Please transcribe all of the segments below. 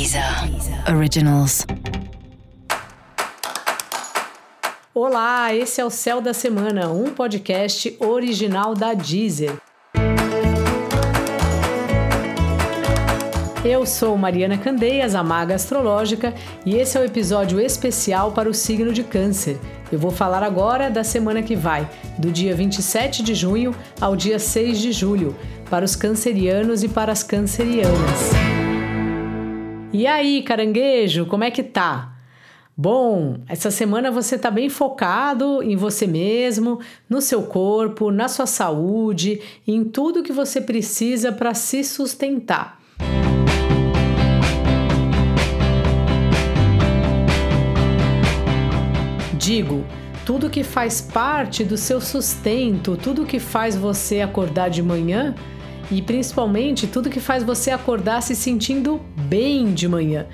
Deezer Originals. Olá, esse é o Céu da Semana, um podcast original da Deezer. Eu sou Mariana Candeias, a Maga Astrológica, e esse é o episódio especial para o signo de Câncer. Eu vou falar agora da semana que vai, do dia 27 de junho ao dia 6 de julho, para os cancerianos e para as cancerianas. E aí, caranguejo, como é que tá? Bom, essa semana você está bem focado em você mesmo, no seu corpo, na sua saúde, em tudo que você precisa para se sustentar. Digo, tudo que faz parte do seu sustento, tudo que faz você acordar de manhã e principalmente tudo que faz você acordar se sentindo bem de manhã.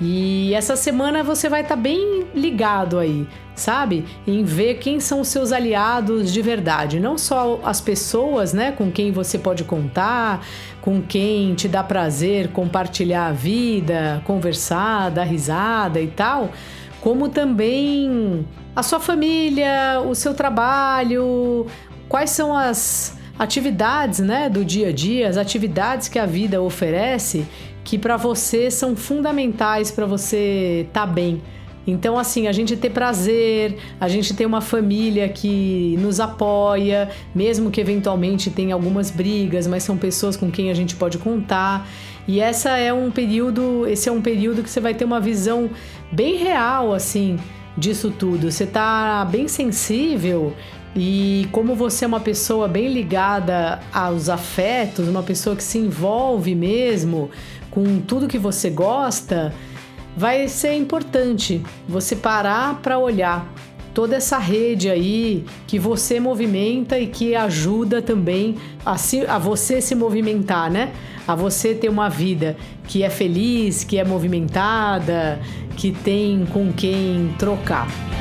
E essa semana você vai estar tá bem ligado aí, sabe? Em ver quem são os seus aliados de verdade, não só as pessoas, né, com quem você pode contar, com quem te dá prazer compartilhar a vida, conversar, dar risada e tal, como também a sua família, o seu trabalho, quais são as atividades, né, do dia a dia, as atividades que a vida oferece que para você são fundamentais para você estar tá bem. Então, assim, a gente ter prazer, a gente ter uma família que nos apoia, mesmo que eventualmente tenha algumas brigas, mas são pessoas com quem a gente pode contar. E essa é um período, esse é um período que você vai ter uma visão bem real, assim, disso tudo. Você tá bem sensível e como você é uma pessoa bem ligada aos afetos, uma pessoa que se envolve mesmo com tudo que você gosta, vai ser importante você parar para olhar toda essa rede aí que você movimenta e que ajuda também a, se, a você se movimentar, né? A você ter uma vida que é feliz, que é movimentada, que tem com quem trocar.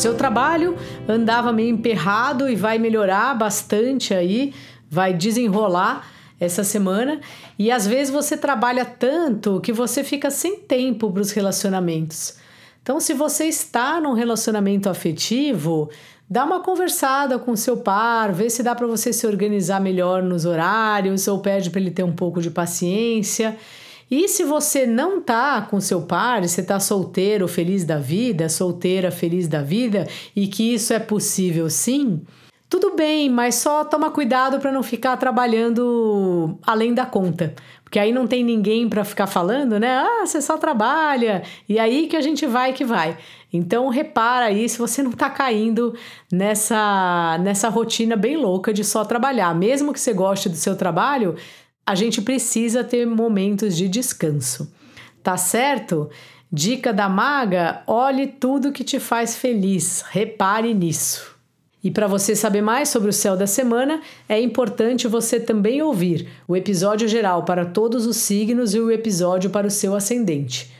Seu trabalho andava meio emperrado e vai melhorar bastante aí, vai desenrolar essa semana. E às vezes você trabalha tanto que você fica sem tempo para os relacionamentos. Então, se você está num relacionamento afetivo, dá uma conversada com seu par, vê se dá para você se organizar melhor nos horários ou pede para ele ter um pouco de paciência. E se você não tá com seu par, você tá solteiro, feliz da vida, solteira, feliz da vida, e que isso é possível sim, tudo bem, mas só toma cuidado para não ficar trabalhando além da conta. Porque aí não tem ninguém para ficar falando, né? Ah, você só trabalha. E aí que a gente vai que vai. Então repara aí se você não está caindo nessa nessa rotina bem louca de só trabalhar. Mesmo que você goste do seu trabalho, a gente precisa ter momentos de descanso. Tá certo? Dica da maga: olhe tudo que te faz feliz, repare nisso. E para você saber mais sobre o céu da semana, é importante você também ouvir o episódio geral para todos os signos e o episódio para o seu ascendente.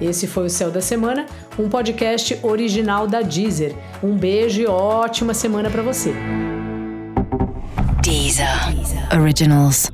Esse foi o Céu da Semana, um podcast original da Deezer. Um beijo e ótima semana para você. Deezer Originals.